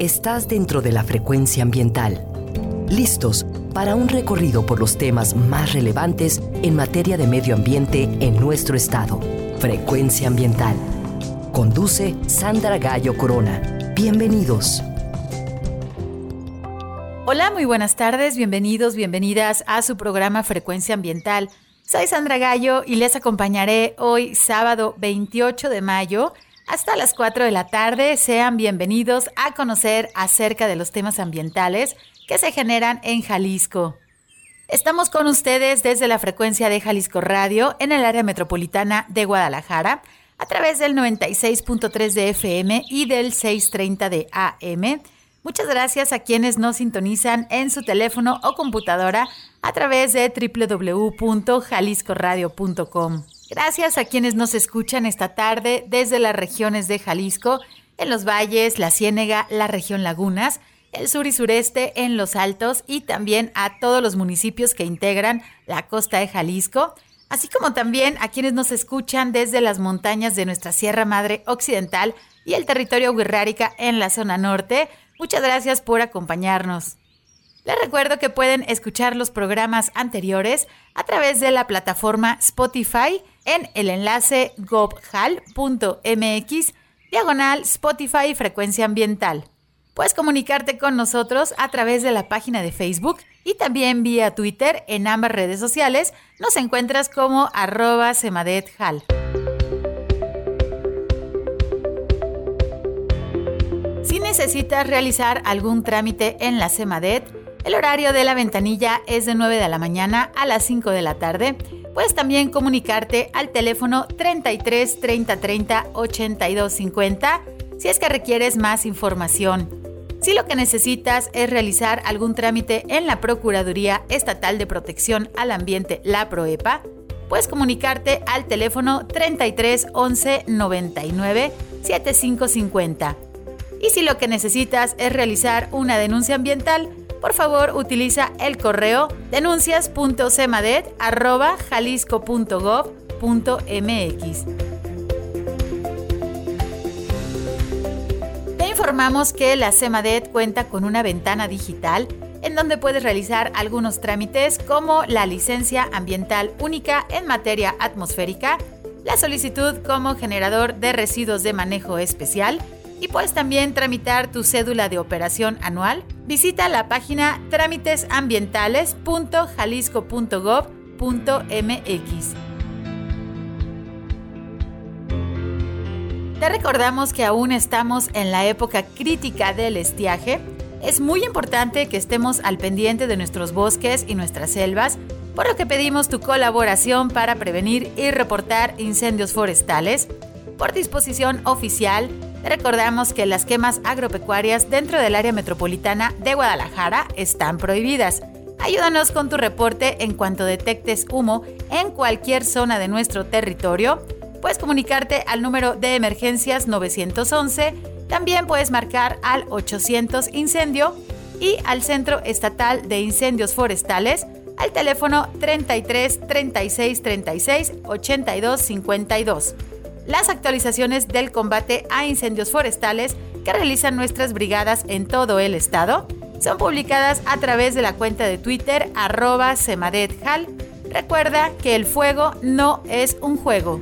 Estás dentro de la frecuencia ambiental. Listos para un recorrido por los temas más relevantes en materia de medio ambiente en nuestro estado. Frecuencia ambiental. Conduce Sandra Gallo Corona. Bienvenidos. Hola, muy buenas tardes, bienvenidos, bienvenidas a su programa Frecuencia Ambiental. Soy Sandra Gallo y les acompañaré hoy sábado 28 de mayo hasta las 4 de la tarde. Sean bienvenidos a conocer acerca de los temas ambientales que se generan en Jalisco. Estamos con ustedes desde la frecuencia de Jalisco Radio en el área metropolitana de Guadalajara a través del 96.3 de FM y del 630 de AM. Muchas gracias a quienes nos sintonizan en su teléfono o computadora a través de www.jaliscoradio.com. Gracias a quienes nos escuchan esta tarde desde las regiones de Jalisco, en los valles, la Ciénega, la región Lagunas, el sur y sureste, en los altos y también a todos los municipios que integran la costa de Jalisco, así como también a quienes nos escuchan desde las montañas de nuestra Sierra Madre Occidental y el territorio Huirrárica en la zona norte. Muchas gracias por acompañarnos. Les recuerdo que pueden escuchar los programas anteriores a través de la plataforma Spotify en el enlace gobhal.mx diagonal Spotify Frecuencia Ambiental. Puedes comunicarte con nosotros a través de la página de Facebook y también vía Twitter en ambas redes sociales. Nos encuentras como arroba semadethal. Si necesitas realizar algún trámite en la Semadet, el horario de la ventanilla es de 9 de la mañana a las 5 de la tarde. Puedes también comunicarte al teléfono 33 30 30 82 50 si es que requieres más información. Si lo que necesitas es realizar algún trámite en la Procuraduría Estatal de Protección al Ambiente, la PROEPA, puedes comunicarte al teléfono 33 11 99 7550. Y si lo que necesitas es realizar una denuncia ambiental, por favor utiliza el correo denuncias.cemadet.jalisco.gov.mx. Te informamos que la CEMADET cuenta con una ventana digital en donde puedes realizar algunos trámites como la licencia ambiental única en materia atmosférica, la solicitud como generador de residuos de manejo especial, y puedes también tramitar tu cédula de operación anual. Visita la página trámitesambientales.jalisco.gov.mx. Te recordamos que aún estamos en la época crítica del estiaje. Es muy importante que estemos al pendiente de nuestros bosques y nuestras selvas, por lo que pedimos tu colaboración para prevenir y reportar incendios forestales. Por disposición oficial, recordamos que las quemas agropecuarias dentro del área metropolitana de Guadalajara están prohibidas. Ayúdanos con tu reporte en cuanto detectes humo en cualquier zona de nuestro territorio. Puedes comunicarte al número de emergencias 911. También puedes marcar al 800 incendio y al Centro Estatal de Incendios Forestales al teléfono 33 36 36 82 52 las actualizaciones del combate a incendios forestales que realizan nuestras brigadas en todo el estado son publicadas a través de la cuenta de Twitter arroba semadethal. Recuerda que el fuego no es un juego.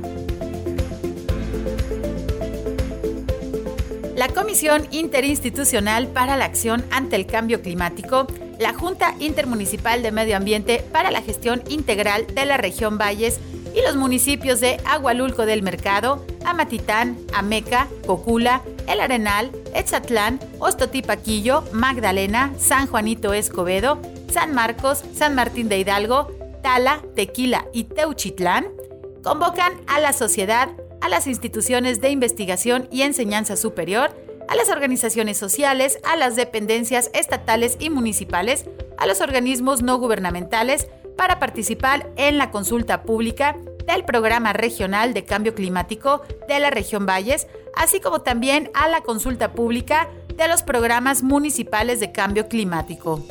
La Comisión Interinstitucional para la Acción ante el Cambio Climático, la Junta Intermunicipal de Medio Ambiente para la Gestión Integral de la Región Valles y los municipios de Agualulco del Mercado, Amatitán, Ameca, Cocula, El Arenal, Etzatlán, Ostotipaquillo, Magdalena, San Juanito Escobedo, San Marcos, San Martín de Hidalgo, Tala, Tequila y Teuchitlán, convocan a la sociedad, a las instituciones de investigación y enseñanza superior, a las organizaciones sociales, a las dependencias estatales y municipales, a los organismos no gubernamentales, para participar en la consulta pública del Programa Regional de Cambio Climático de la región Valles, así como también a la consulta pública de los programas municipales de cambio climático.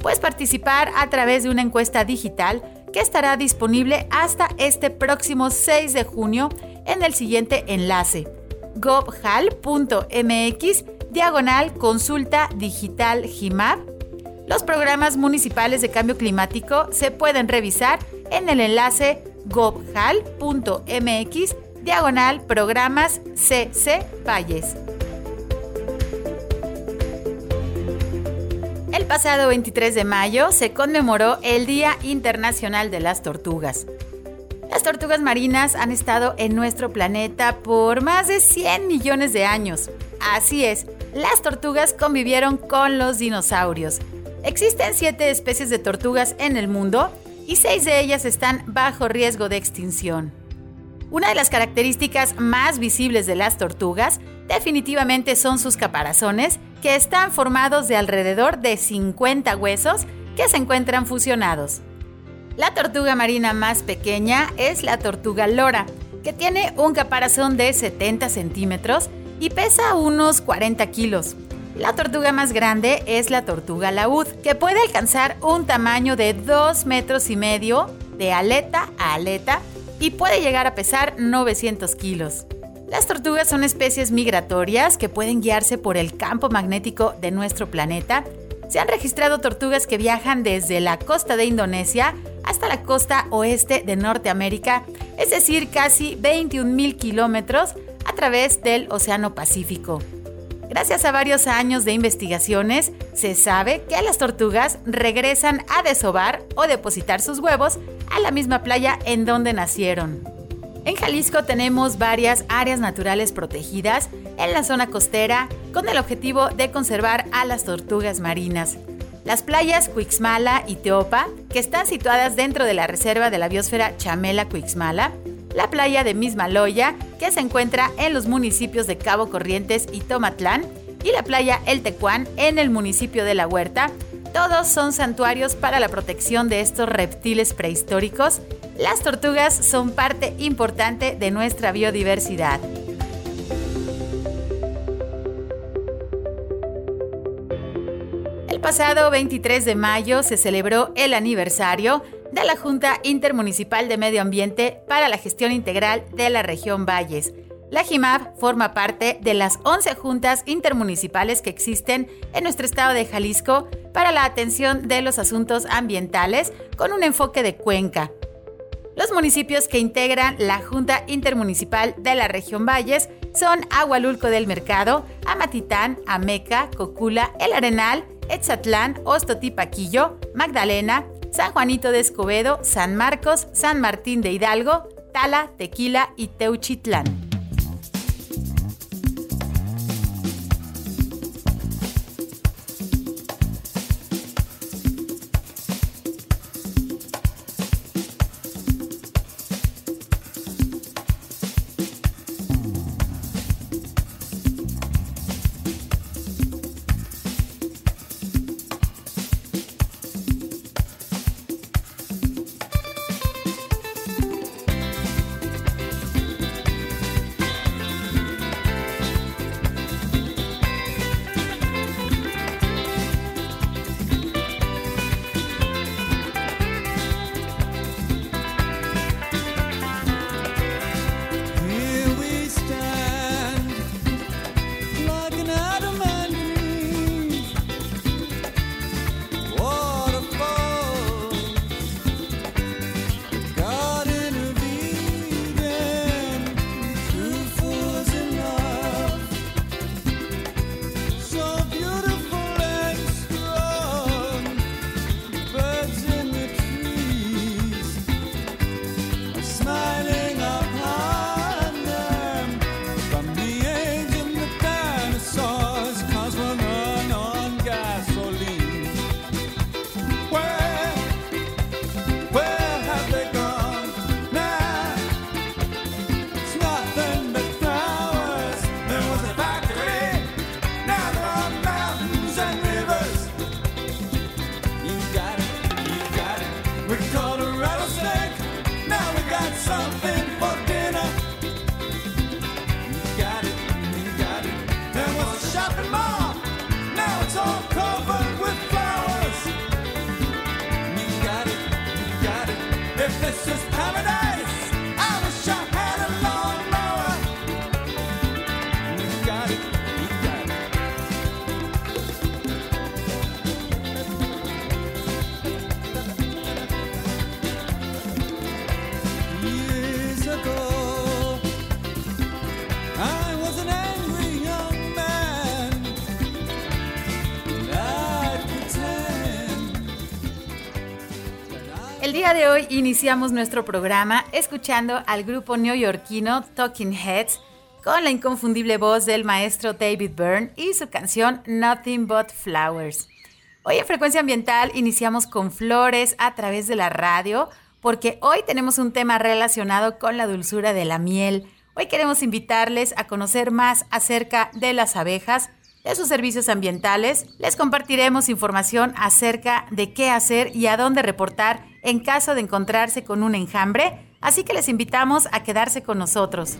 Puedes participar a través de una encuesta digital que estará disponible hasta este próximo 6 de junio en el siguiente enlace gobhal.mx diagonal consulta digital GIMAP. Los programas municipales de cambio climático se pueden revisar en el enlace gobhal.mx diagonal programas CC Valles. El pasado 23 de mayo se conmemoró el Día Internacional de las Tortugas. Las tortugas marinas han estado en nuestro planeta por más de 100 millones de años. Así es, las tortugas convivieron con los dinosaurios. Existen siete especies de tortugas en el mundo y seis de ellas están bajo riesgo de extinción. Una de las características más visibles de las tortugas definitivamente son sus caparazones, que están formados de alrededor de 50 huesos que se encuentran fusionados. La tortuga marina más pequeña es la tortuga lora, que tiene un caparazón de 70 centímetros y pesa unos 40 kilos. La tortuga más grande es la tortuga laúd, que puede alcanzar un tamaño de 2 metros y medio de aleta a aleta y puede llegar a pesar 900 kilos. Las tortugas son especies migratorias que pueden guiarse por el campo magnético de nuestro planeta. Se han registrado tortugas que viajan desde la costa de Indonesia hasta la costa oeste de Norteamérica, es decir, casi 21.000 kilómetros a través del Océano Pacífico. Gracias a varios años de investigaciones, se sabe que las tortugas regresan a desovar o depositar sus huevos a la misma playa en donde nacieron. En Jalisco tenemos varias áreas naturales protegidas en la zona costera con el objetivo de conservar a las tortugas marinas. Las playas Cuixmala y Teopa, que están situadas dentro de la reserva de la biosfera Chamela-Cuixmala, la playa de Mismaloya, que se encuentra en los municipios de Cabo Corrientes y Tomatlán, y la playa El Tecuán en el municipio de La Huerta. Todos son santuarios para la protección de estos reptiles prehistóricos. Las tortugas son parte importante de nuestra biodiversidad. El pasado 23 de mayo se celebró el aniversario de la Junta Intermunicipal de Medio Ambiente para la Gestión Integral de la región Valles. La JIMAP forma parte de las 11 juntas intermunicipales que existen en nuestro estado de Jalisco para la atención de los asuntos ambientales con un enfoque de cuenca. Los municipios que integran la Junta Intermunicipal de la región Valles son Agualulco del Mercado, Amatitán, Ameca, Cocula, El Arenal, Etzatlán, Ostotipaquillo, Magdalena, San Juanito de Escobedo, San Marcos, San Martín de Hidalgo, Tala, Tequila y Teuchitlán. This is día de hoy iniciamos nuestro programa escuchando al grupo neoyorquino Talking Heads con la inconfundible voz del maestro David Byrne y su canción Nothing But Flowers. Hoy en Frecuencia Ambiental iniciamos con flores a través de la radio porque hoy tenemos un tema relacionado con la dulzura de la miel. Hoy queremos invitarles a conocer más acerca de las abejas, de sus servicios ambientales. Les compartiremos información acerca de qué hacer y a dónde reportar en caso de encontrarse con un enjambre, así que les invitamos a quedarse con nosotros.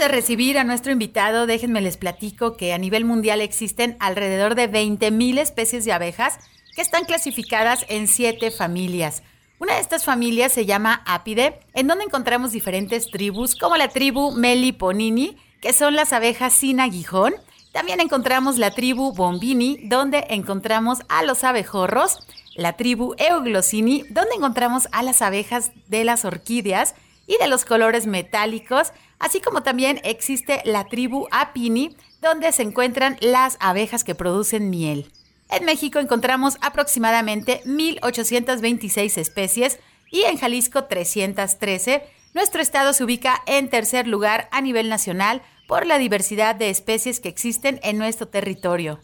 De recibir a nuestro invitado, déjenme les platico que a nivel mundial existen alrededor de 20.000 especies de abejas que están clasificadas en siete familias. Una de estas familias se llama Apide, en donde encontramos diferentes tribus, como la tribu Meliponini, que son las abejas sin aguijón. También encontramos la tribu Bombini, donde encontramos a los abejorros, la tribu Euglossini, donde encontramos a las abejas de las orquídeas y de los colores metálicos, así como también existe la tribu Apini, donde se encuentran las abejas que producen miel. En México encontramos aproximadamente 1.826 especies y en Jalisco 313. Nuestro estado se ubica en tercer lugar a nivel nacional por la diversidad de especies que existen en nuestro territorio.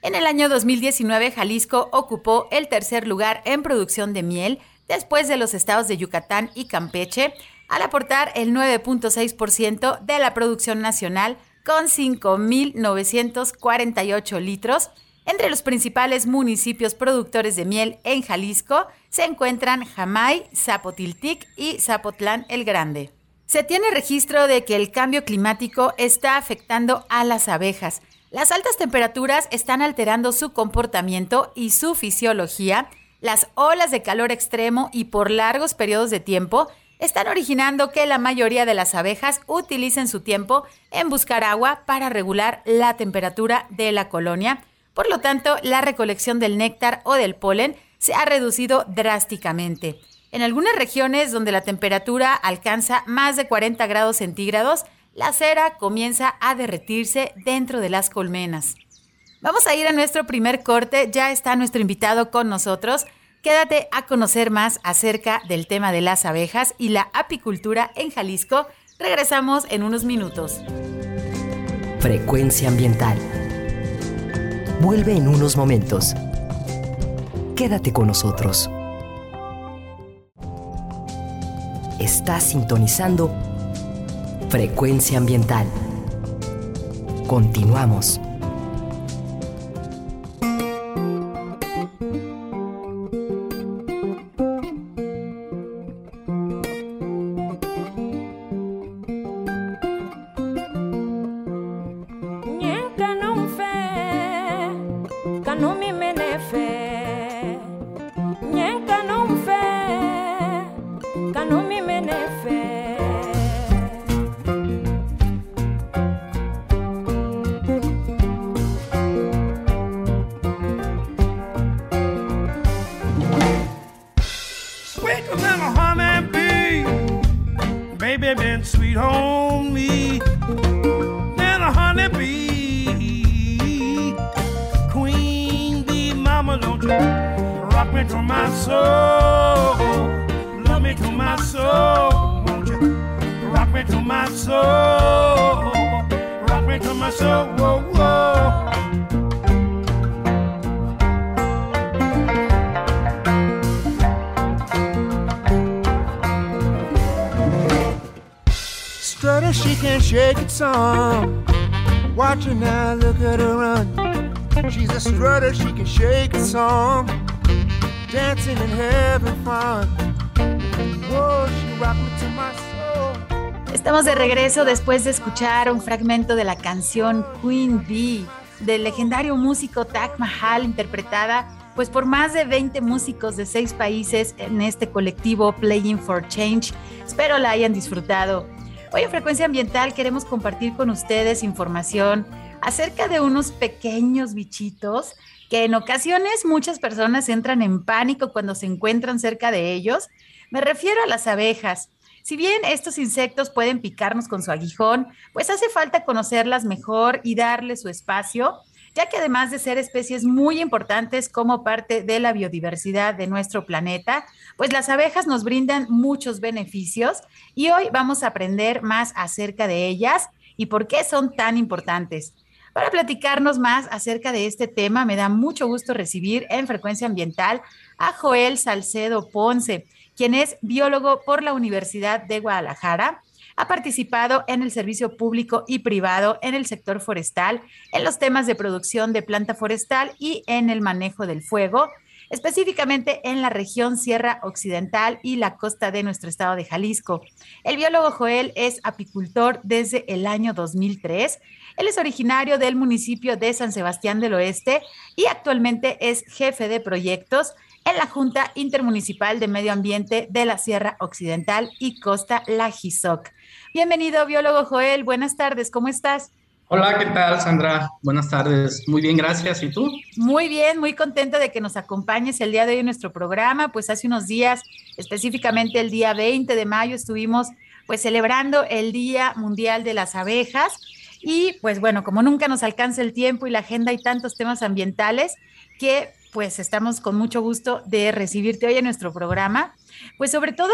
En el año 2019, Jalisco ocupó el tercer lugar en producción de miel, después de los estados de Yucatán y Campeche, al aportar el 9.6% de la producción nacional con 5.948 litros. Entre los principales municipios productores de miel en Jalisco se encuentran Jamay, Zapotiltic y Zapotlán el Grande. Se tiene registro de que el cambio climático está afectando a las abejas. Las altas temperaturas están alterando su comportamiento y su fisiología. Las olas de calor extremo y por largos periodos de tiempo están originando que la mayoría de las abejas utilicen su tiempo en buscar agua para regular la temperatura de la colonia. Por lo tanto, la recolección del néctar o del polen se ha reducido drásticamente. En algunas regiones donde la temperatura alcanza más de 40 grados centígrados, la cera comienza a derretirse dentro de las colmenas. Vamos a ir a nuestro primer corte, ya está nuestro invitado con nosotros. Quédate a conocer más acerca del tema de las abejas y la apicultura en Jalisco. Regresamos en unos minutos. Frecuencia ambiental. Vuelve en unos momentos. Quédate con nosotros. Estás sintonizando Frecuencia ambiental. Continuamos. baby, sweet home me. Then a honeybee, queen bee, mama, don't you rock me to my soul, love me to my soul, won't you? Rock me to my soul, rock me to my soul. Can shake it some. Watch her look at her run. She's a strutter, she can shake it some. Dancing and having fun. Soul. Estamos de regreso después de escuchar un fragmento de la canción Queen Bee del legendario músico Taj Mahal interpretada pues por más de 20 músicos de seis países en este colectivo Playing for Change. Espero la hayan disfrutado. Hoy en Frecuencia Ambiental queremos compartir con ustedes información acerca de unos pequeños bichitos que en ocasiones muchas personas entran en pánico cuando se encuentran cerca de ellos. Me refiero a las abejas. Si bien estos insectos pueden picarnos con su aguijón, pues hace falta conocerlas mejor y darle su espacio ya que además de ser especies muy importantes como parte de la biodiversidad de nuestro planeta, pues las abejas nos brindan muchos beneficios y hoy vamos a aprender más acerca de ellas y por qué son tan importantes. Para platicarnos más acerca de este tema, me da mucho gusto recibir en Frecuencia Ambiental a Joel Salcedo Ponce, quien es biólogo por la Universidad de Guadalajara ha participado en el servicio público y privado en el sector forestal, en los temas de producción de planta forestal y en el manejo del fuego, específicamente en la región Sierra Occidental y la costa de nuestro estado de Jalisco. El biólogo Joel es apicultor desde el año 2003. Él es originario del municipio de San Sebastián del Oeste y actualmente es jefe de proyectos en la Junta Intermunicipal de Medio Ambiente de la Sierra Occidental y Costa La Jisoc. Bienvenido, biólogo Joel. Buenas tardes, ¿cómo estás? Hola, ¿qué tal, Sandra? Buenas tardes. Muy bien, gracias. ¿Y tú? Muy bien, muy contenta de que nos acompañes el día de hoy en nuestro programa. Pues hace unos días, específicamente el día 20 de mayo, estuvimos pues celebrando el Día Mundial de las Abejas. Y pues bueno, como nunca nos alcanza el tiempo y la agenda y tantos temas ambientales que pues estamos con mucho gusto de recibirte hoy en nuestro programa. Pues sobre todo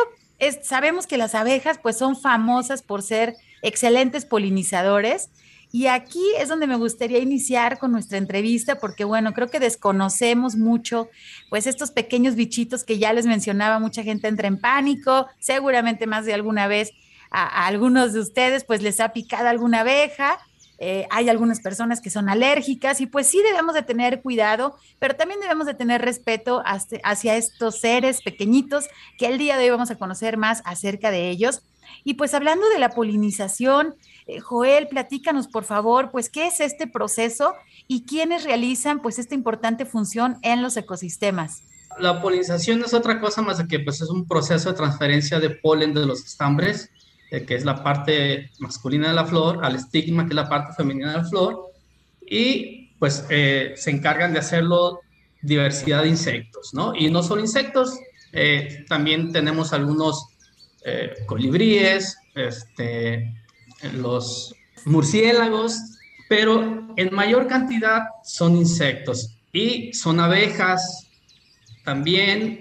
sabemos que las abejas pues son famosas por ser excelentes polinizadores. Y aquí es donde me gustaría iniciar con nuestra entrevista porque bueno, creo que desconocemos mucho pues estos pequeños bichitos que ya les mencionaba, mucha gente entra en pánico, seguramente más de alguna vez a, a algunos de ustedes pues les ha picado alguna abeja eh, hay algunas personas que son alérgicas y pues sí debemos de tener cuidado, pero también debemos de tener respeto hacia estos seres pequeñitos que el día de hoy vamos a conocer más acerca de ellos. Y pues hablando de la polinización, eh, Joel, platícanos por favor, pues qué es este proceso y quiénes realizan pues esta importante función en los ecosistemas. La polinización es otra cosa más que pues es un proceso de transferencia de polen de los estambres que es la parte masculina de la flor, al estigma, que es la parte femenina de la flor, y pues eh, se encargan de hacerlo diversidad de insectos, ¿no? Y no solo insectos, eh, también tenemos algunos colibríes, este, los murciélagos, pero en mayor cantidad son insectos y son abejas, también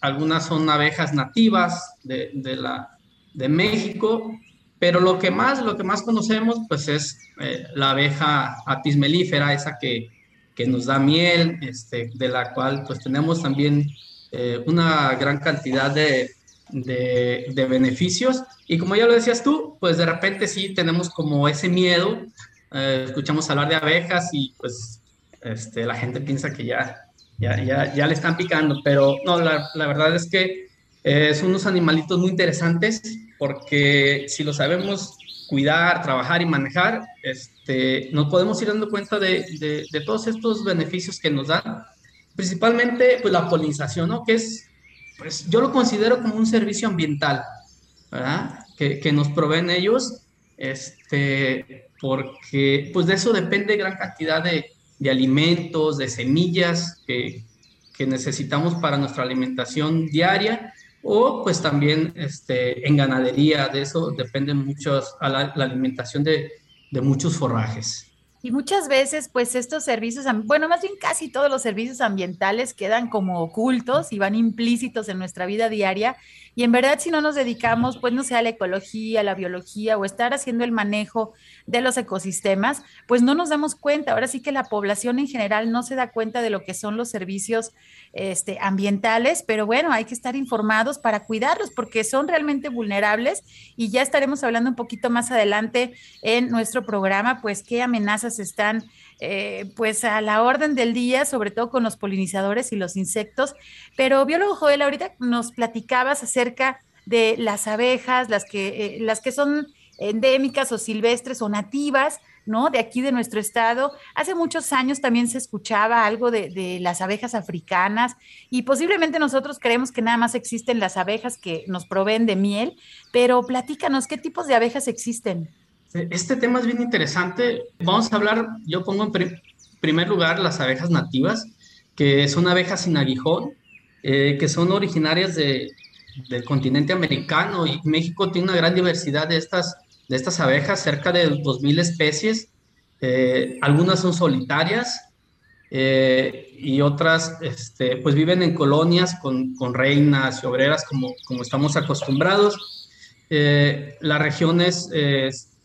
algunas son abejas nativas de, de la, de México, pero lo que más, lo que más conocemos, pues es eh, la abeja apis melífera, esa que, que nos da miel, este, de la cual pues tenemos también eh, una gran cantidad de, de, beneficios. Y como ya lo decías tú, pues de repente sí tenemos como ese miedo, eh, escuchamos hablar de abejas y pues este, la gente piensa que ya, ya, ya, ya le están picando, pero no, la, la verdad es que eh, son unos animalitos muy interesantes porque si lo sabemos cuidar, trabajar y manejar, este, nos podemos ir dando cuenta de, de, todos estos beneficios que nos dan, principalmente pues, la polinización, ¿no? que es, pues yo lo considero como un servicio ambiental, ¿verdad? Que, que nos proveen ellos, este, porque pues de eso depende gran cantidad de, de alimentos, de semillas que, que necesitamos para nuestra alimentación diaria o pues también este, en ganadería, de eso depende mucho la, alimentación de, muchos forrajes. Y muchas veces, pues estos servicios, bueno, más bien casi todos los servicios ambientales quedan como ocultos y van implícitos en nuestra vida diaria. Y en verdad, si no nos dedicamos, pues no sea a la ecología, a la biología o estar haciendo el manejo de los ecosistemas, pues no nos damos cuenta. Ahora sí que la población en general no se da cuenta de lo que son los servicios este, ambientales, pero bueno, hay que estar informados para cuidarlos porque son realmente vulnerables y ya estaremos hablando un poquito más adelante en nuestro programa, pues qué amenazas están eh, pues a la orden del día, sobre todo con los polinizadores y los insectos. Pero biólogo Joel, ahorita nos platicabas acerca de las abejas, las que, eh, las que son endémicas o silvestres o nativas, ¿no? De aquí de nuestro estado. Hace muchos años también se escuchaba algo de, las abejas africanas y posiblemente nosotros creemos que nada más existen las abejas que nos proveen de miel, pero platícanos, ¿qué tipos de abejas existen? Este tema es bien interesante. Vamos a hablar, yo pongo en primer lugar las abejas nativas, que son abejas sin aguijón, eh, que son originarias de, del continente americano y México tiene una gran diversidad de estas de estas abejas, cerca de 2.000 especies. Eh, algunas son solitarias eh, y otras este, pues viven en colonias con, con, reinas y obreras como, como estamos acostumbrados. Eh, las regiones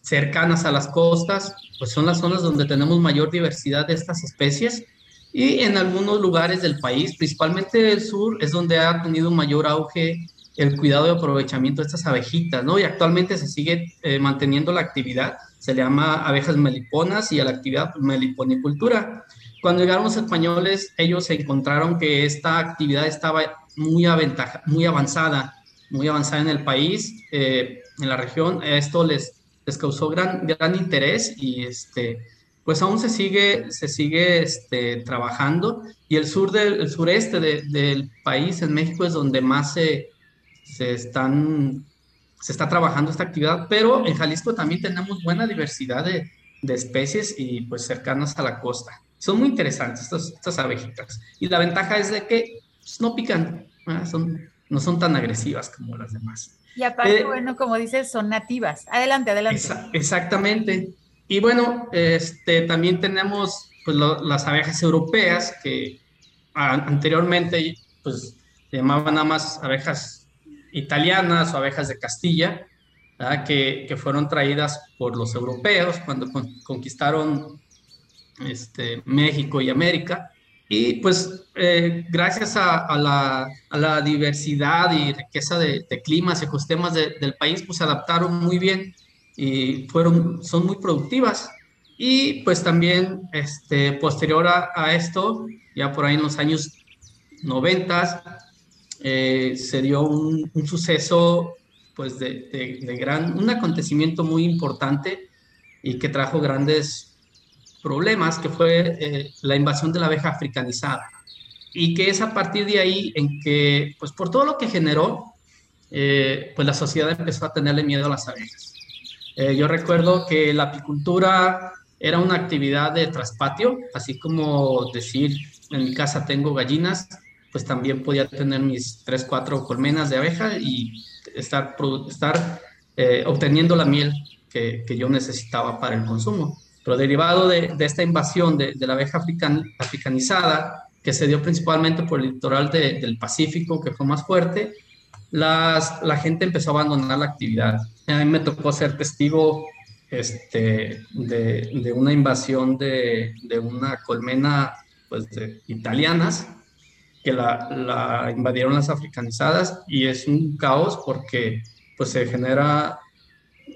cercanas a las costas pues son las zonas donde tenemos mayor diversidad de estas especies y en algunos lugares del país, principalmente el sur, es donde ha tenido mayor auge el cuidado y aprovechamiento de estas abejitas, ¿no? Y actualmente se sigue eh, manteniendo la actividad, se le llama abejas meliponas y a la actividad meliponicultura. Cuando llegaron los españoles, ellos encontraron que esta actividad estaba muy, aventaja, muy avanzada, muy avanzada en el país, eh, en la región. Esto les, les causó gran, gran interés y este, pues aún se sigue, se sigue este, trabajando. Y el sur del el sureste del país, en México, es donde más se se están se está trabajando esta actividad, pero en Jalisco también tenemos buena diversidad de, de especies y pues cercanas a la costa. Son muy interesantes estas, estas abejitas. Y la ventaja es de que pues, no pican, son, no son tan agresivas como las demás. Y aparte, eh, bueno, como dices, son nativas. Adelante, adelante. exactamente. Y bueno, este, también tenemos pues, las abejas europeas que anteriormente pues, se llamaban nada más abejas italianas o abejas de Castilla, que, que, fueron traídas por los europeos cuando conquistaron este, México y América. Y pues eh, gracias a, la, diversidad y riqueza de, climas y ecosistemas del país, pues se adaptaron muy bien y fueron, son muy productivas. Y pues también este, posterior a, a esto, ya por ahí en los años 90, eh, se dio un, suceso, pues, de, gran, un acontecimiento muy importante y que trajo grandes problemas, que fue eh, la invasión de la abeja africanizada. Y que es a partir de ahí en que, pues, por todo lo que generó, eh, pues la sociedad empezó a tenerle miedo a las abejas. yo recuerdo que la apicultura era una actividad de traspatio, así como decir, en mi casa tengo gallinas, pues también podía tener mis tres, cuatro colmenas de abeja y estar, estar eh, obteniendo la miel que, que, yo necesitaba para el consumo. Pero derivado de, esta invasión de, la abeja african, africanizada, que se dio principalmente por el litoral de, del Pacífico, que fue más fuerte, la gente empezó a abandonar la actividad. A mí me tocó ser testigo este, de, una invasión de, una colmena pues, de italianas que la, invadieron las africanizadas y es un caos porque pues se genera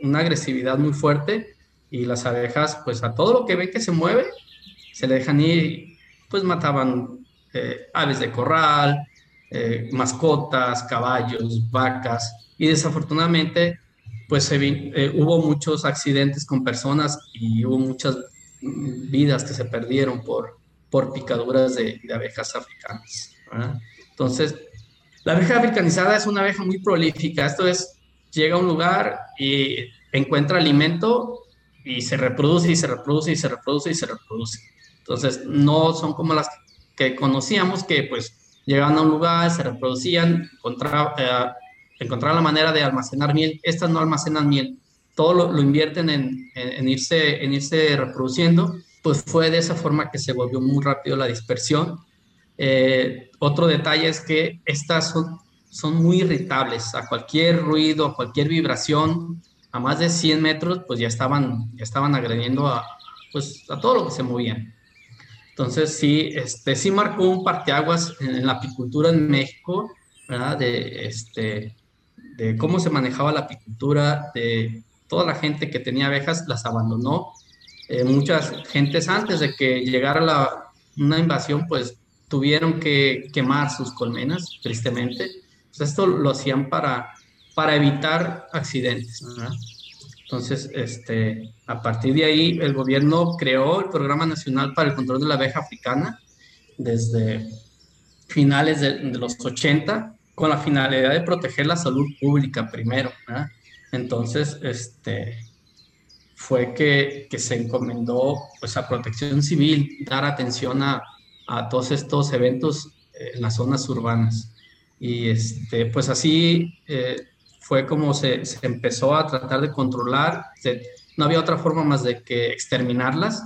una agresividad muy fuerte y las abejas pues a todo lo que ven que se mueve se le dejan ir, pues mataban eh, aves de corral, eh, mascotas, caballos, vacas y desafortunadamente pues se eh, hubo muchos accidentes con personas y hubo muchas vidas que se perdieron por, por picaduras de abejas africanas. Entonces, la abeja africanizada es una abeja muy prolífica. Esto es, llega a un lugar y encuentra alimento y se reproduce y se reproduce y se reproduce y se reproduce. Entonces, no son como las que conocíamos que pues llegaban a un lugar, se reproducían, encontraban, eh, encontraban la manera de almacenar miel. Estas no almacenan miel, todo lo, invierten en, en, irse, en irse reproduciendo pues fue de esa forma que se volvió muy rápido la dispersión. Eh, otro detalle es que estas son, son muy irritables a cualquier ruido, a cualquier vibración, a más de 100 metros, pues ya estaban, ya estaban agrediendo a, pues, a todo lo que se movía. Entonces sí, este, sí marcó un parteaguas en, en la apicultura en México, ¿verdad? De, este, de cómo se manejaba la apicultura, de toda la gente que tenía abejas las abandonó. Eh, muchas gentes antes de que llegara la, una invasión, pues tuvieron que quemar sus colmenas, tristemente. Pues esto lo hacían para, para evitar accidentes. Entonces, este, a partir de ahí, el gobierno creó el Programa Nacional para el Control de la Abeja Africana desde finales de, de los 80 con la finalidad de proteger la salud pública primero. Entonces, este, fue que, que, se encomendó pues, a protección civil, dar atención a, a todos estos eventos en las zonas urbanas. Y este, pues así eh, fue como se, empezó a tratar de controlar. No había otra forma más de que exterminarlas.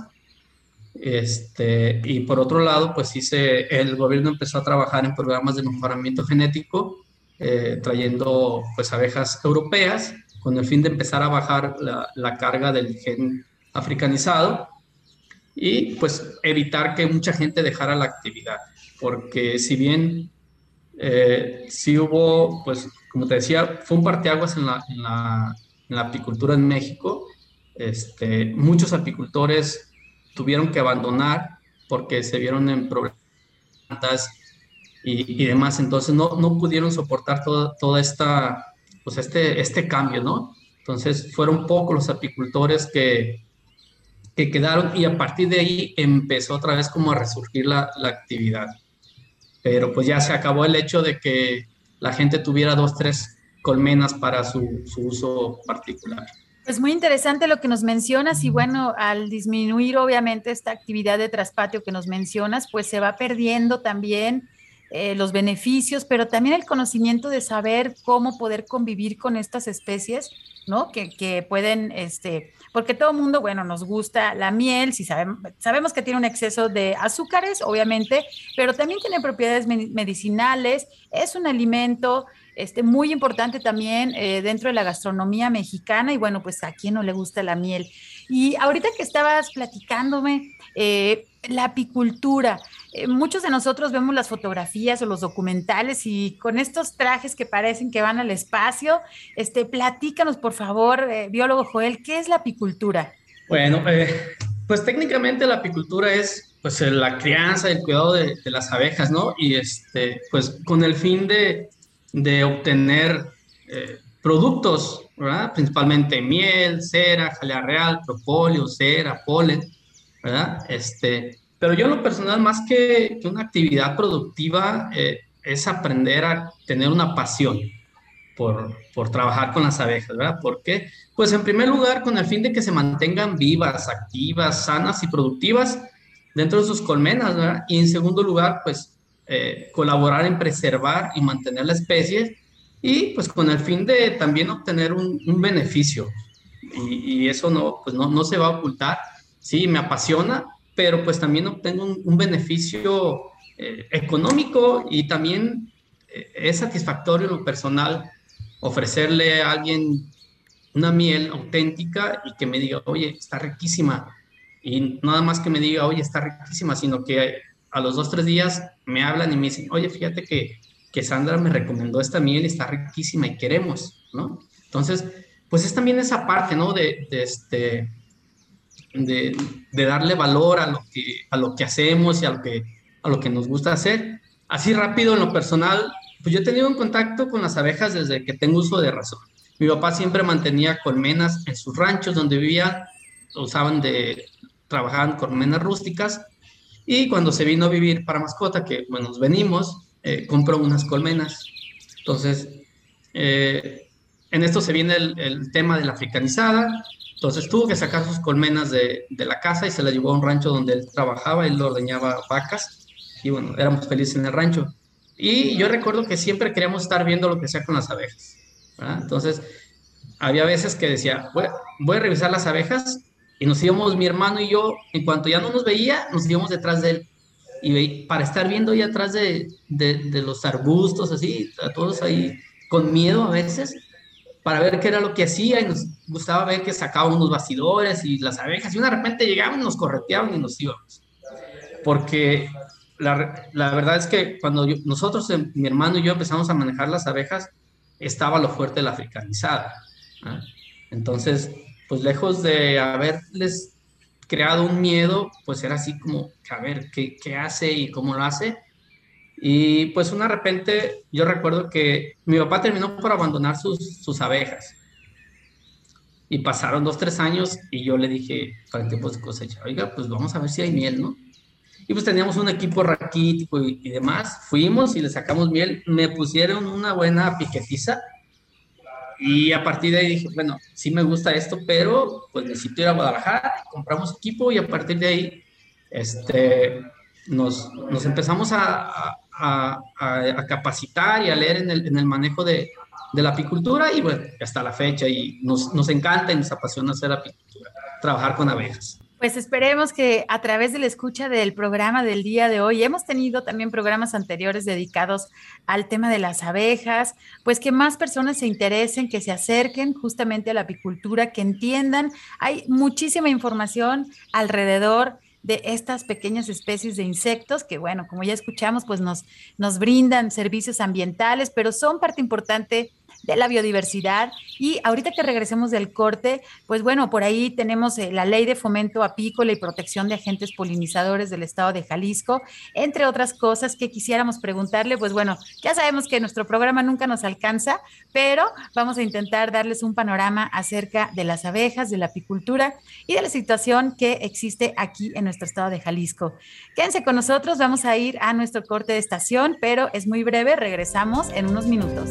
Este, y por otro lado, pues sí el gobierno empezó a trabajar en programas de mejoramiento genético, eh, trayendo pues abejas europeas con el fin de empezar a bajar la, la, carga del gen africanizado y pues evitar que mucha gente dejara la actividad, porque si bien eh, sí hubo, pues como te decía, fue un parteaguas en la, apicultura en México, este, muchos apicultores tuvieron que abandonar porque se vieron en problemas y, y demás, entonces no, no pudieron soportar toda, toda esta, pues este, este cambio, ¿no? Entonces fueron pocos los apicultores que, que quedaron y a partir de ahí empezó otra vez como a resurgir la, la actividad. Pero pues ya se acabó el hecho de que la gente tuviera dos, tres colmenas para su, uso particular. Pues muy interesante lo que nos mencionas y bueno, al disminuir obviamente esta actividad de traspatio que nos mencionas, pues se va perdiendo también eh, los beneficios, pero también el conocimiento de saber cómo poder convivir con estas especies, ¿no? Que, que pueden, este, porque todo mundo, bueno, nos gusta la miel, si sabemos, sabemos que tiene un exceso de azúcares, obviamente, pero también tiene propiedades medicinales, es un alimento, este, muy importante también eh, dentro de la gastronomía mexicana y bueno, pues a quién no le gusta la miel. Y ahorita que estabas platicándome, eh, la apicultura, eh, muchos de nosotros vemos las fotografías o los documentales y con estos trajes que parecen que van al espacio, este, platícanos por favor, eh, biólogo Joel, ¿qué es la apicultura? Bueno, pues técnicamente la apicultura es pues la crianza, el cuidado de, de las abejas, ¿no? Y este, pues con el fin de de obtener eh, productos, ¿verdad? Principalmente miel, cera, jalea real, propóleo, cera, polen, ¿verdad? Este, pero yo en lo personal, más que, una actividad productiva, eh, es aprender a tener una pasión por, por trabajar con las abejas, ¿verdad? ¿Por qué? Pues en primer lugar, con el fin de que se mantengan vivas, activas, sanas y productivas dentro de sus colmenas, ¿verdad? Y en segundo lugar, pues eh, colaborar en preservar y mantener la especie y pues con el fin de también obtener un, un beneficio. Y, y, eso no, pues no, no se va a ocultar. Sí, me apasiona, pero pues también obtengo un, un beneficio eh, económico y también eh, es satisfactorio en lo personal ofrecerle a alguien una miel auténtica y que me diga, oye, está riquísima. Y nada más que me diga, oye, está riquísima, sino que a los dos, tres días me hablan y me dicen, oye, fíjate que, que Sandra me recomendó esta miel está riquísima y queremos, ¿no? Entonces, pues es también esa parte, ¿no? De este, de, darle valor a lo, que, a lo que hacemos y a lo que, a lo que nos gusta hacer. Así rápido, en lo personal, pues yo he tenido un contacto con las abejas desde que tengo uso de razón. Mi papá siempre mantenía colmenas en sus ranchos donde vivían, usaban de, trabajaban colmenas rústicas y cuando se vino a vivir para mascota, que bueno, nos venimos, eh, compró unas colmenas. Entonces, eh, en esto se viene el, tema de la africanizada. Entonces tuvo que sacar sus colmenas de, la casa y se la llevó a un rancho donde él trabajaba, él ordeñaba vacas y bueno, éramos felices en el rancho. Y yo recuerdo que siempre queríamos estar viendo lo que sea con las abejas. Entonces, había veces que decía, voy, a revisar las abejas Y nos íbamos, mi hermano y yo, en cuanto ya no nos veía, nos íbamos detrás de él. Y para estar viendo ahí atrás de, de los arbustos, así, a todos ahí con miedo a veces, para ver qué era lo que hacía y nos gustaba ver que sacaba unos bastidores y las abejas y de repente llegaban, nos correteaban y nos íbamos. Porque la, la verdad es que cuando nosotros, eh, mi hermano y yo empezamos a manejar las abejas, estaba lo fuerte la africanizada. Entonces, pues lejos de haberles creado un miedo, pues era así como, a ver, ¿qué, qué hace y cómo lo hace? Y pues una repente, yo recuerdo que mi papá terminó por abandonar sus, sus abejas. Y pasaron dos, tres años y yo le dije, para el tiempo de cosecha, oiga, pues vamos a ver si hay miel, ¿no? Y pues teníamos un equipo raquítico y, y, demás. Fuimos y le sacamos miel. Me pusieron una buena piquetiza. Y a partir de ahí dije, bueno, sí me gusta esto, pero pues necesito ir a Guadalajara. Compramos equipo y a partir de ahí este, nos, nos empezamos a, a, a, capacitar y a leer en el, en el manejo de, de, la apicultura y bueno, hasta la fecha y nos, nos encanta y nos apasiona hacer apicultura, trabajar con abejas. Pues esperemos que a través de la escucha del programa del día de hoy, hemos tenido también programas anteriores dedicados al tema de las abejas, pues que más personas se interesen, que se acerquen justamente a la apicultura, que entiendan. Hay muchísima información alrededor de estas pequeñas especies de insectos que, bueno, como ya escuchamos, pues nos, nos brindan servicios ambientales, pero son parte importante de la biodiversidad. Y ahorita que regresemos del corte, pues bueno, por ahí tenemos eh, la ley de fomento apícola y protección de agentes polinizadores del estado de Jalisco, entre otras cosas que quisiéramos preguntarle, pues bueno, ya sabemos que nuestro programa nunca nos alcanza, pero vamos a intentar darles un panorama acerca de las abejas, de la apicultura y de la situación que existe aquí en nuestro estado de Jalisco. Quédense con nosotros, vamos a ir a nuestro corte de estación, pero es muy breve, regresamos en unos minutos.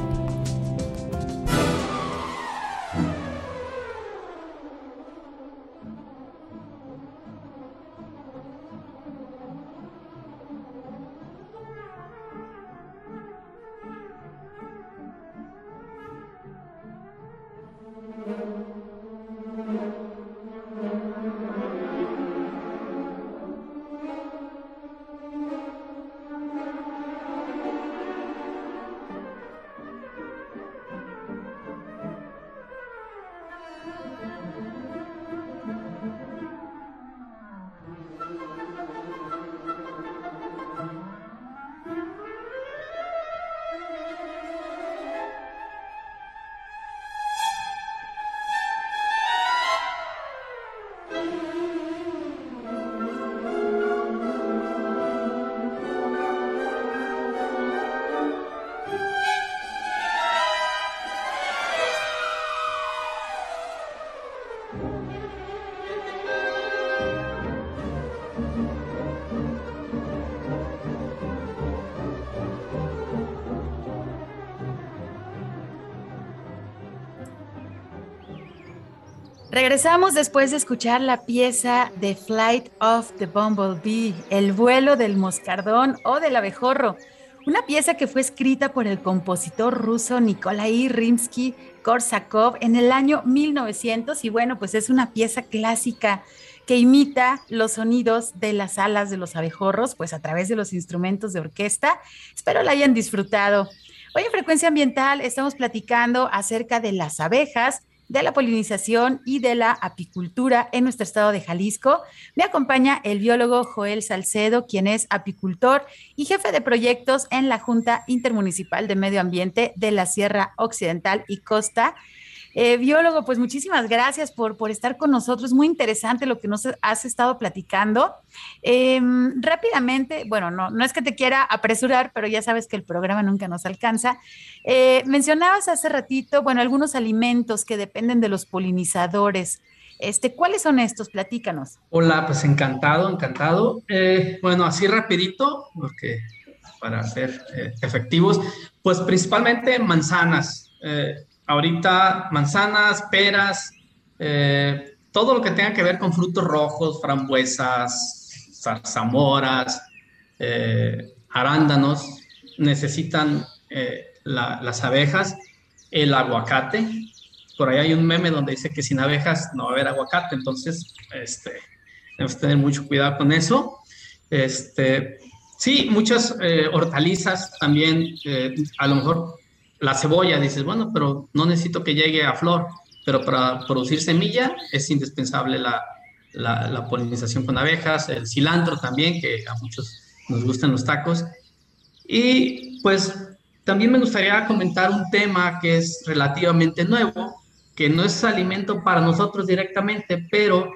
Regresamos después de escuchar la pieza The Flight of the Bumblebee, el vuelo del moscardón o del abejorro, una pieza que fue escrita por el compositor ruso Nikolai Rimsky-Korsakov en el año 1900 y bueno, pues es una pieza clásica que imita los sonidos de las alas de los abejorros, pues a través de los instrumentos de orquesta. Espero la hayan disfrutado. Hoy en Frecuencia Ambiental estamos platicando acerca de las abejas, de la polinización y de la apicultura en nuestro estado de Jalisco. Me acompaña el biólogo Joel Salcedo, quien es apicultor y jefe de proyectos en la Junta Intermunicipal de Medio Ambiente de la Sierra Occidental y Costa. Eh, biólogo, pues muchísimas gracias por, por estar con nosotros. Muy interesante lo que nos has estado platicando. Em, rápidamente, bueno, no, no es que te quiera apresurar, pero ya sabes que el programa nunca nos alcanza. Eh, mencionabas hace ratito, bueno, algunos alimentos que dependen de los polinizadores. Este, ¿Cuáles son estos? Platícanos. Hola, pues encantado, encantado. Eh, bueno, así rapidito, porque para ser efectivos, pues principalmente manzanas ahorita manzanas, peras, eh, todo lo que tenga que ver con frutos rojos, frambuesas, zarzamoras, eh, arándanos, necesitan eh, las abejas, el aguacate. Por ahí hay un meme donde dice que sin abejas no va a haber aguacate, entonces este, tenemos que tener mucho cuidado con eso. Este, sí, muchas hortalizas también, a lo mejor la cebolla, dices, bueno, pero no necesito que llegue a flor, pero para producir semilla es indispensable la, la, polinización con abejas, el cilantro también, que a muchos nos gustan los tacos. Y pues también me gustaría comentar un tema que es relativamente nuevo, que no es alimento para nosotros directamente, pero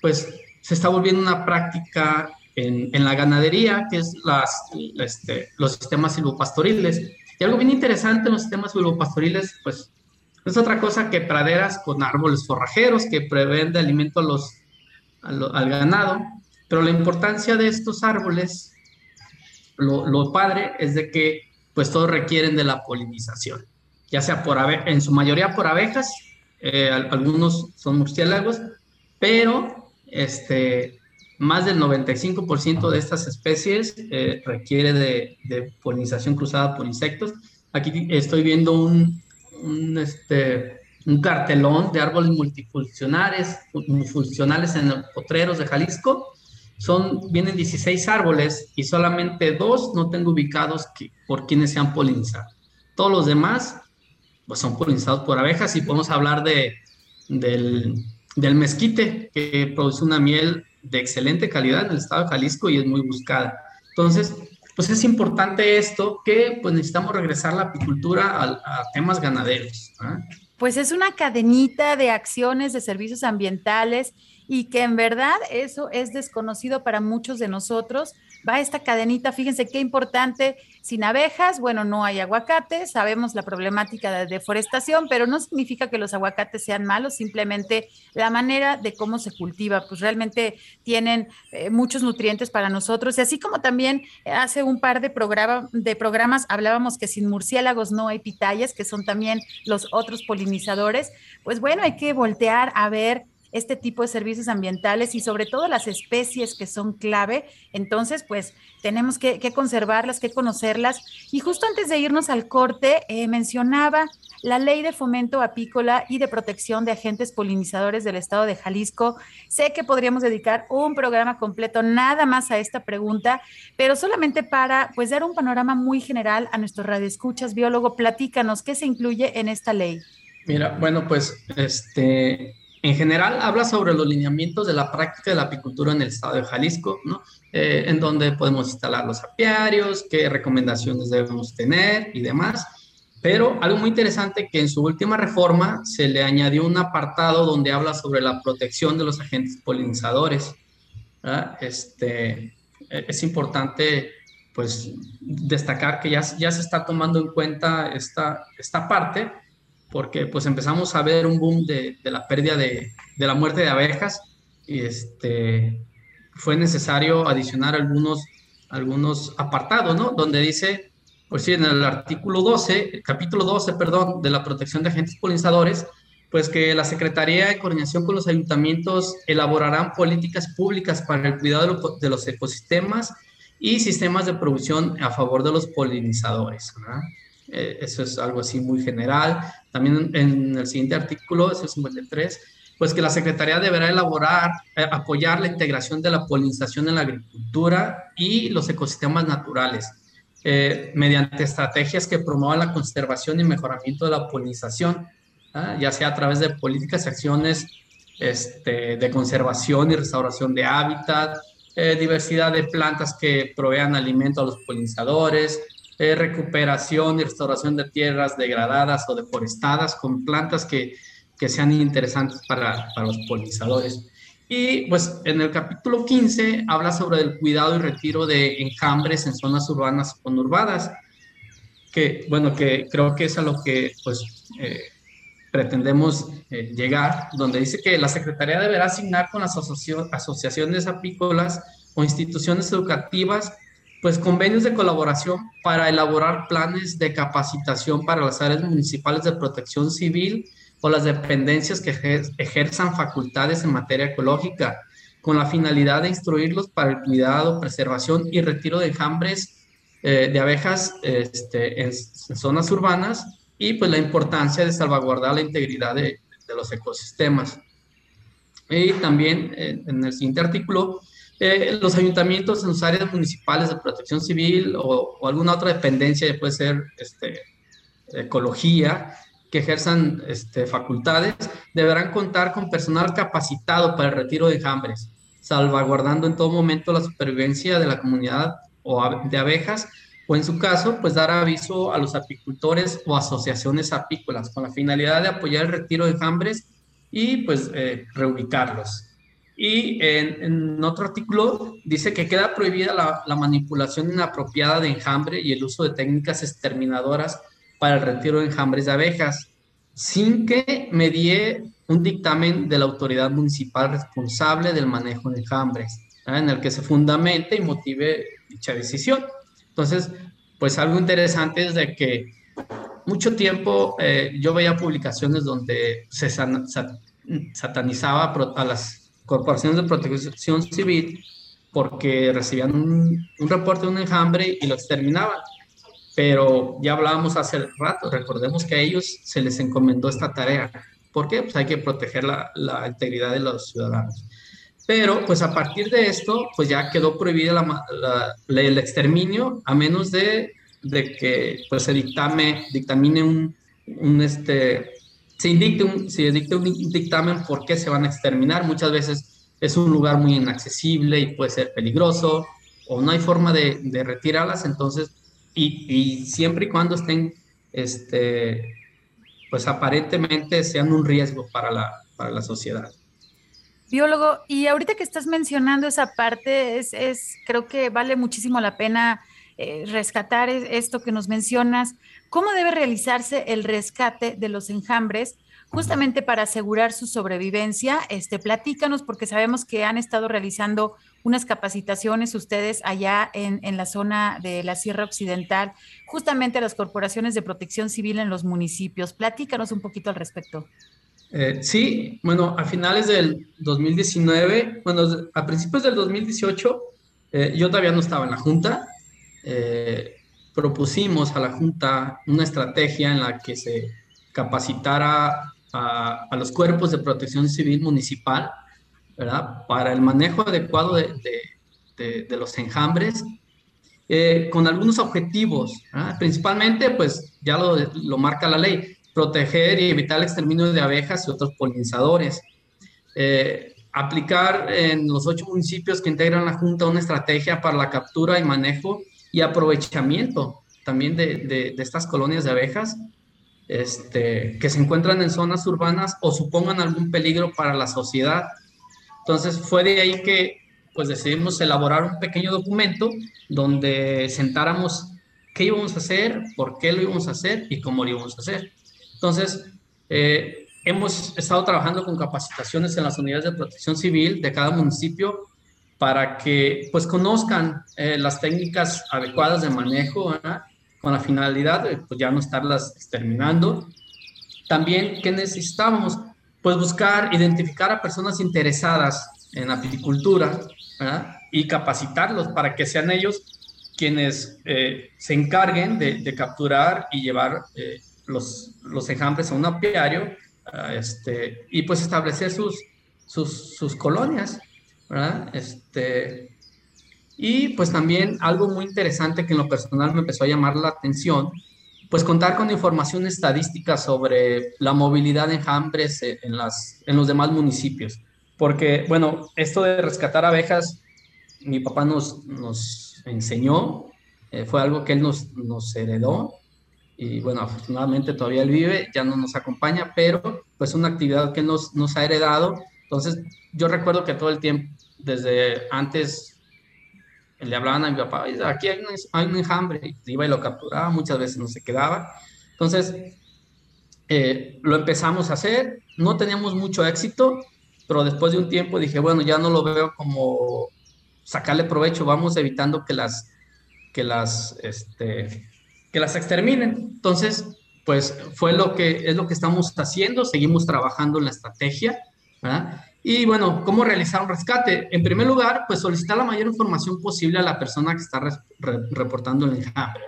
pues se está volviendo una práctica en, en la ganadería, que es las, este, los sistemas silvopastoriles y algo bien interesante en los sistemas silvopastoriles, pues, es otra cosa que praderas con árboles forrajeros que prevén de alimento a los, al ganado. Pero la importancia de estos árboles, lo, lo, padre es de que, pues, todos requieren de la polinización, ya sea por en su mayoría por abejas, eh, algunos son murciélagos, pero este, más del 95% de estas especies eh, requiere de, polinización cruzada por insectos. Aquí estoy viendo un, este, un cartelón de árboles multifuncionales, funcionales en los potreros de Jalisco. Son, vienen 16 árboles y solamente dos no tengo ubicados que, por quienes se han polinizado. Todos los demás pues, son polinizados por abejas y podemos hablar de, del, del mezquite, que produce una miel de excelente calidad en el estado de Jalisco y es muy buscada. Entonces, pues es importante esto que pues necesitamos regresar la apicultura a, temas ganaderos. ¿ah? Pues es una cadenita de acciones de servicios ambientales y que en verdad eso es desconocido para muchos de nosotros va esta cadenita, fíjense qué importante, sin abejas, bueno, no hay aguacates, sabemos la problemática de deforestación, pero no significa que los aguacates sean malos, simplemente la manera de cómo se cultiva, pues realmente tienen eh, muchos nutrientes para nosotros, y así como también hace un par de, programa, de programas hablábamos que sin murciélagos no hay pitayas, que son también los otros polinizadores, pues bueno, hay que voltear a ver este tipo de servicios ambientales y sobre todo las especies que son clave. Entonces, pues tenemos que, conservarlas, que conocerlas. Y justo antes de irnos al corte, eh, mencionaba la ley de fomento apícola y de protección de agentes polinizadores del estado de Jalisco. Sé que podríamos dedicar un programa completo nada más a esta pregunta, pero solamente para pues dar un panorama muy general a nuestros radioescuchas, biólogo, platícanos qué se incluye en esta ley. Mira, bueno, pues este en general habla sobre los lineamientos de la práctica de la apicultura en el estado de Jalisco, ¿no? Eh, en donde podemos instalar los apiarios, qué recomendaciones debemos tener y demás. Pero algo muy interesante que en su última reforma se le añadió un apartado donde habla sobre la protección de los agentes polinizadores. Este, e-, es importante pues destacar que ya, ya se está tomando en cuenta esta, esta parte porque pues empezamos a ver un boom de, de la pérdida de, de, la muerte de abejas y este, fue necesario adicionar algunos, algunos apartados, ¿no? Donde dice, pues sí, en el artículo 12, el capítulo 12, perdón, de la protección de agentes polinizadores, pues que la Secretaría de Coordinación con los ayuntamientos elaborarán políticas públicas para el cuidado de los ecosistemas y sistemas de producción a favor de los polinizadores. ¿verdad? Eh, eso es algo así muy general. También en el siguiente artículo, ese 53, pues que la Secretaría deberá elaborar, eh, apoyar la integración de la polinización en la agricultura y los ecosistemas naturales, eh, mediante estrategias que promuevan la conservación y mejoramiento de la polinización, ¿ah? ya sea a través de políticas y acciones este, de conservación y restauración de hábitat, diversidad de plantas que provean alimento a los polinizadores, eh, recuperación y restauración de tierras degradadas o deforestadas con plantas que, que sean interesantes para, para, los polinizadores. Y pues en el capítulo 15 habla sobre el cuidado y retiro de enjambres en zonas urbanas o conurbadas, que bueno, que creo que es a lo que pues eh, pretendemos eh, llegar, donde dice que la Secretaría deberá asignar con las asociaciones apícolas o instituciones educativas pues convenios de colaboración para elaborar planes de capacitación para las áreas municipales de protección civil o las dependencias que ejerzan facultades en materia ecológica, con la finalidad de instruirlos para el cuidado, preservación y retiro de enjambres eh, de abejas este, en, zonas urbanas y pues la importancia de salvaguardar la integridad de, los ecosistemas. Y también eh, en el siguiente artículo eh, los ayuntamientos en sus áreas municipales de protección civil o, alguna otra dependencia, puede ser este, ecología, que ejerzan este, facultades, deberán contar con personal capacitado para el retiro de enjambres, salvaguardando en todo momento la supervivencia de la comunidad o de abejas, o en su caso, pues dar aviso a los apicultores o asociaciones apícolas con la finalidad de apoyar el retiro de enjambres y pues eh, reubicarlos. Y en, otro artículo dice que queda prohibida la, manipulación inapropiada de enjambre y el uso de técnicas exterminadoras para el retiro de enjambres de abejas, sin que medie un dictamen de la autoridad municipal responsable del manejo de enjambres, en el que se fundamente y motive dicha decisión. Entonces, pues algo interesante es de que mucho tiempo eh, yo veía publicaciones donde se satanizaba a las corporaciones de protección civil porque recibían un, reporte de un enjambre y lo exterminaban. Pero ya hablábamos hace rato, recordemos que a ellos se les encomendó esta tarea. ¿Por qué? Pues hay que proteger la, la integridad de los ciudadanos. Pero pues a partir de esto, pues ya quedó prohibida la, el exterminio a menos de, de que pues se dictame, dictamine un, un este, se indicte un, se dicte un dictamen por qué se van a exterminar. Muchas veces es un lugar muy inaccesible y puede ser peligroso o no hay forma de, de retirarlas, entonces, y, y, siempre y cuando estén, este, pues aparentemente sean un riesgo para la, para la sociedad. Biólogo, y ahorita que estás mencionando esa parte, es, es creo que vale muchísimo la pena eh, rescatar esto que nos mencionas, cómo debe realizarse el rescate de los enjambres justamente para asegurar su sobrevivencia. Este, platícanos porque sabemos que han estado realizando unas capacitaciones ustedes allá en, en la zona de la Sierra Occidental, justamente a las corporaciones de protección civil en los municipios. Platícanos un poquito al respecto. Eh, sí, bueno, a finales del 2019, bueno, a principios del 2018, eh, yo todavía no estaba en la Junta, eh, propusimos a la Junta una estrategia en la que se capacitara a, los cuerpos de protección civil municipal. Para el manejo adecuado de, de, los enjambres, eh, con algunos objetivos, principalmente, pues ya lo, lo, marca la ley, proteger y evitar el exterminio de abejas y otros polinizadores. Eh, aplicar en los ocho municipios que integran la Junta una estrategia para la captura y manejo y aprovechamiento también de, de, estas colonias de abejas este, que se encuentran en zonas urbanas o supongan algún peligro para la sociedad. Entonces fue de ahí que pues decidimos elaborar un pequeño documento donde sentáramos qué íbamos a hacer, por qué lo íbamos a hacer y cómo lo íbamos a hacer. Entonces, eh, hemos estado trabajando con capacitaciones en las unidades de protección civil de cada municipio para que pues conozcan eh, las técnicas adecuadas de manejo con la finalidad de pues, ya no estarlas exterminando. También, ¿qué necesitamos? Pues buscar, identificar a personas interesadas en apicultura y capacitarlos para que sean ellos quienes eh, se encarguen de, capturar y llevar eh, los, los enjambres a un apiario este, y pues establecer sus, sus, sus colonias. Este, y pues también algo muy interesante que en lo personal me empezó a llamar la atención, pues contar con información estadística sobre la movilidad de enjambres en, las, en los demás municipios. Porque, bueno, esto de rescatar abejas, mi papá nos, nos enseñó, eh, fue algo que él nos, nos heredó y bueno, afortunadamente todavía él vive, ya no nos acompaña, pero pues una actividad que nos, nos ha heredado. Entonces, yo recuerdo que todo el tiempo desde antes le hablaban a mi papá, aquí hay un, enjambre, iba y lo capturaba, muchas veces no se quedaba. Entonces, eh, lo empezamos a hacer, no teníamos mucho éxito, pero después de un tiempo dije, bueno, ya no lo veo como sacarle provecho, vamos evitando que las, que las, este, que las exterminen. Entonces, pues fue lo que es lo que estamos haciendo, seguimos trabajando en la estrategia. Y bueno, ¿cómo realizar un rescate? En primer lugar, pues solicitar la mayor información posible a la persona que está reportando el enjambre.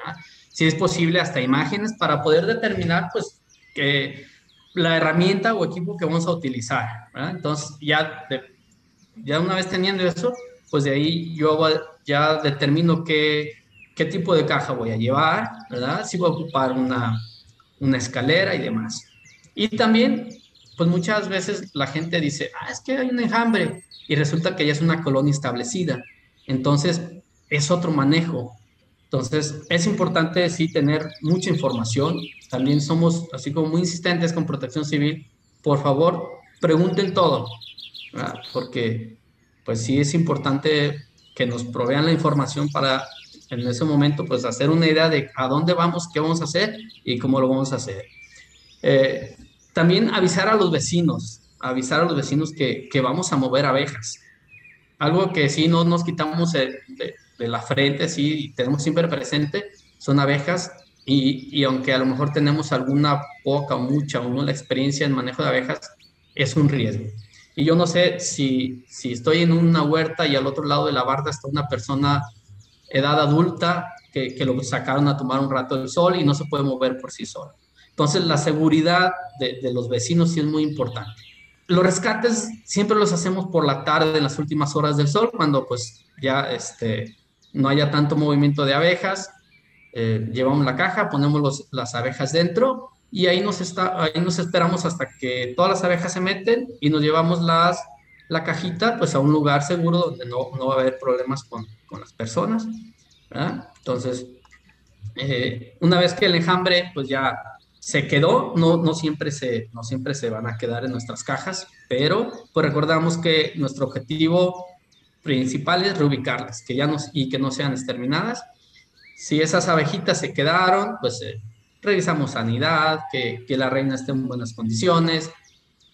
Si es posible, hasta imágenes para poder determinar, pues, que la herramienta o equipo que vamos a utilizar. Entonces, ya, ya una vez teniendo eso, pues de ahí yo ya determino qué, qué tipo de caja voy a llevar, ¿verdad? Si voy a ocupar una, una escalera y demás. Y también, pues muchas veces la gente dice, ah, es que hay un enjambre y resulta que ya es una colonia establecida. Entonces, es otro manejo. Entonces, es importante sí tener mucha información. También somos así como muy insistentes con protección civil. Por favor, pregunten todo, porque pues sí es importante que nos provean la información para en ese momento, pues hacer una idea de a dónde vamos, qué vamos a hacer y cómo lo vamos a hacer. Eh, también avisar a los vecinos, avisar a los vecinos que, que, vamos a mover abejas. Algo que sí no nos quitamos de, la frente, sí, tenemos siempre presente, son abejas y, y, aunque a lo mejor tenemos alguna poca o mucha o la experiencia en manejo de abejas, es un riesgo. Y yo no sé si, si estoy en una huerta y al otro lado de la barda está una persona edad adulta que, que, lo sacaron a tomar un rato del sol y no se puede mover por sí solo. Entonces, la seguridad de, de, los vecinos sí es muy importante. Los rescates siempre los hacemos por la tarde, en las últimas horas del sol, cuando pues ya este, no haya tanto movimiento de abejas. Eh, llevamos la caja, ponemos los, las abejas dentro y ahí nos, está, ahí nos esperamos hasta que todas las abejas se meten y nos llevamos las, la cajita pues a un lugar seguro donde no, no va a haber problemas con, con las personas. Entonces, eh, una vez que el enjambre pues ya se quedó, no, no, siempre se, no siempre se van a quedar en nuestras cajas, pero pues recordamos que nuestro objetivo principal es reubicarlas que ya y que no sean exterminadas. Si esas abejitas se quedaron, pues eh, revisamos sanidad, que, que, la reina esté en buenas condiciones,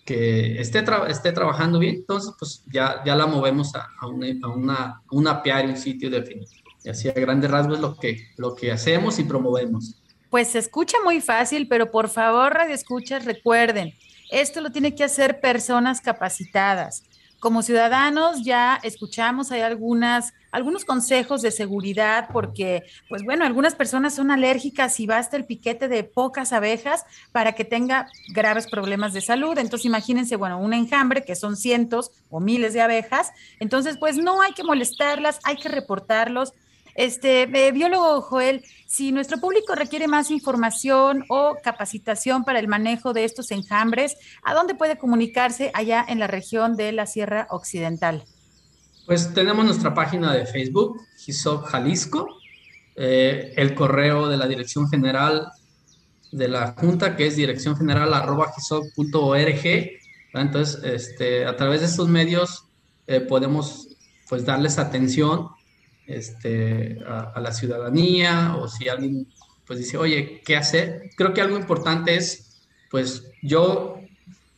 que esté, esté trabajando bien, entonces pues ya, ya la movemos a, a, una, a una, un apiario, un sitio definitivo. Y así a grandes rasgos lo que, lo que hacemos y promovemos. Pues se escucha muy fácil, pero por favor, radio escuchas, recuerden, esto lo tiene que hacer personas capacitadas. Como ciudadanos ya escuchamos, hay algunas, algunos consejos de seguridad porque, pues bueno, algunas personas son alérgicas y basta el piquete de pocas abejas para que tenga graves problemas de salud. Entonces imagínense, bueno, un enjambre que son cientos o miles de abejas. Entonces, pues no hay que molestarlas, hay que reportarlos este, eh, biólogo Joel, si nuestro público requiere más información o capacitación para el manejo de estos enjambres, ¿a dónde puede comunicarse allá en la región de la Sierra Occidental? Pues tenemos nuestra página de Facebook, GISOC Jalisco, eh, el correo de la Dirección General de la Junta, que es dirección general arroba Entonces, este, a través de estos medios eh, podemos pues darles atención este, a, la ciudadanía o si alguien pues dice, oye, ¿qué hacer? Creo que algo importante es, pues yo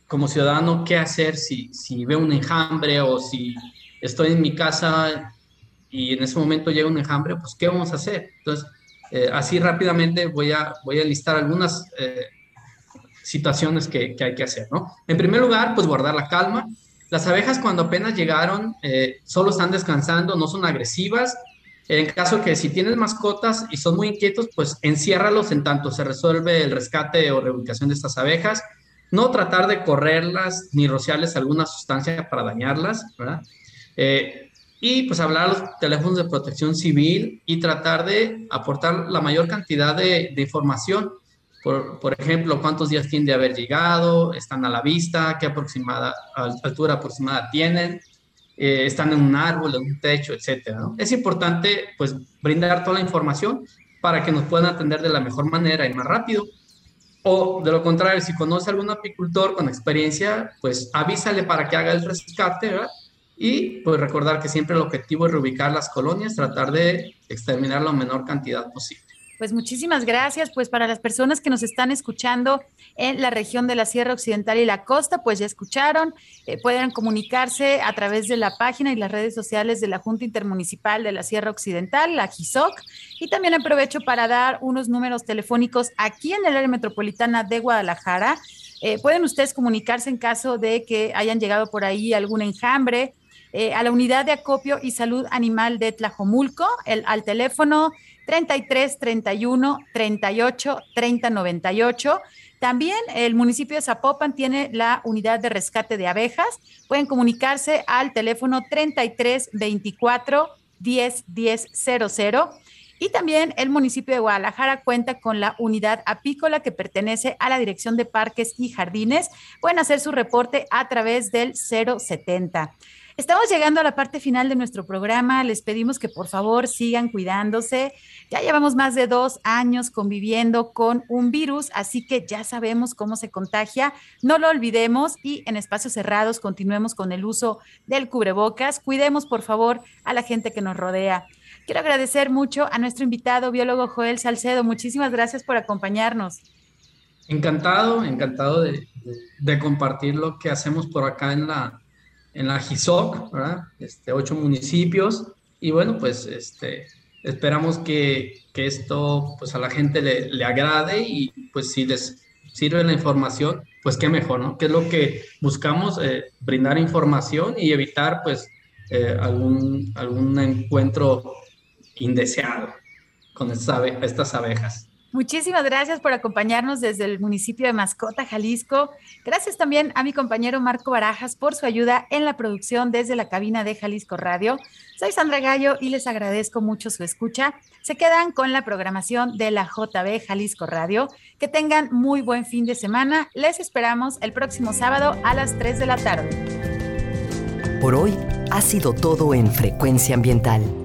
como ciudadano, ¿qué hacer si, si veo un enjambre o si estoy en mi casa y en ese momento llega un enjambre, pues ¿qué vamos a hacer? Entonces, eh, así rápidamente voy a, voy a listar algunas eh, situaciones que, que, hay que hacer, ¿no? En primer lugar, pues guardar la calma, las abejas cuando apenas llegaron eh, solo están descansando, no son agresivas. En caso que si tienes mascotas y son muy inquietos, pues enciérralos en tanto se resuelve el rescate o reubicación de estas abejas. No tratar de correrlas ni rociarles alguna sustancia para dañarlas, ¿verdad? Eh, y pues hablar a los teléfonos de protección civil y tratar de aportar la mayor cantidad de, de información por, ejemplo, cuántos días tienen de haber llegado, están a la vista, qué aproximada, altura aproximada tienen, eh, están en un árbol, en un techo, etc. Es importante pues brindar toda la información para que nos puedan atender de la mejor manera y más rápido. O de lo contrario, si conoce a algún apicultor con experiencia, pues avísale para que haga el rescate, ¿verdad? Y pues recordar que siempre el objetivo es reubicar las colonias, tratar de exterminar la menor cantidad posible. Pues muchísimas gracias. Pues para las personas que nos están escuchando en la región de la Sierra Occidental y la costa, pues ya escucharon, eh, pueden comunicarse a través de la página y las redes sociales de la Junta Intermunicipal de la Sierra Occidental, la GISOC. Y también aprovecho para dar unos números telefónicos aquí en el área metropolitana de Guadalajara. Eh, pueden ustedes comunicarse en caso de que hayan llegado por ahí algún enjambre. Eh, a la unidad de acopio y salud animal de Tlajomulco, el, al teléfono 33 31 38 30 98. También el municipio de Zapopan tiene la unidad de rescate de abejas. Pueden comunicarse al teléfono 33 24 10 10 00. Y también el municipio de Guadalajara cuenta con la unidad apícola que pertenece a la Dirección de Parques y Jardines. Pueden hacer su reporte a través del 070. Estamos llegando a la parte final de nuestro programa. Les pedimos que por favor sigan cuidándose. Ya llevamos más de dos años conviviendo con un virus, así que ya sabemos cómo se contagia. No lo olvidemos y en espacios cerrados continuemos con el uso del cubrebocas. Cuidemos por favor a la gente que nos rodea. Quiero agradecer mucho a nuestro invitado, biólogo Joel Salcedo. Muchísimas gracias por acompañarnos. Encantado, encantado de, compartir lo que hacemos por acá en la, en la GISOC. Este, ocho municipios, y bueno, pues este, esperamos que, que esto pues a la gente le, le, agrade y pues si les sirve la información, pues qué mejor, ¿no? Que es lo que buscamos, eh, brindar información y evitar pues eh, algún, algún encuentro indeseado con estas abejas. Muchísimas gracias por acompañarnos desde el municipio de Mascota, Jalisco. Gracias también a mi compañero Marco Barajas por su ayuda en la producción desde la cabina de Jalisco Radio. Soy Sandra Gallo y les agradezco mucho su escucha. Se quedan con la programación de la JB Jalisco Radio. Que tengan muy buen fin de semana. Les esperamos el próximo sábado a las 3 de la tarde. Por hoy ha sido todo en Frecuencia Ambiental.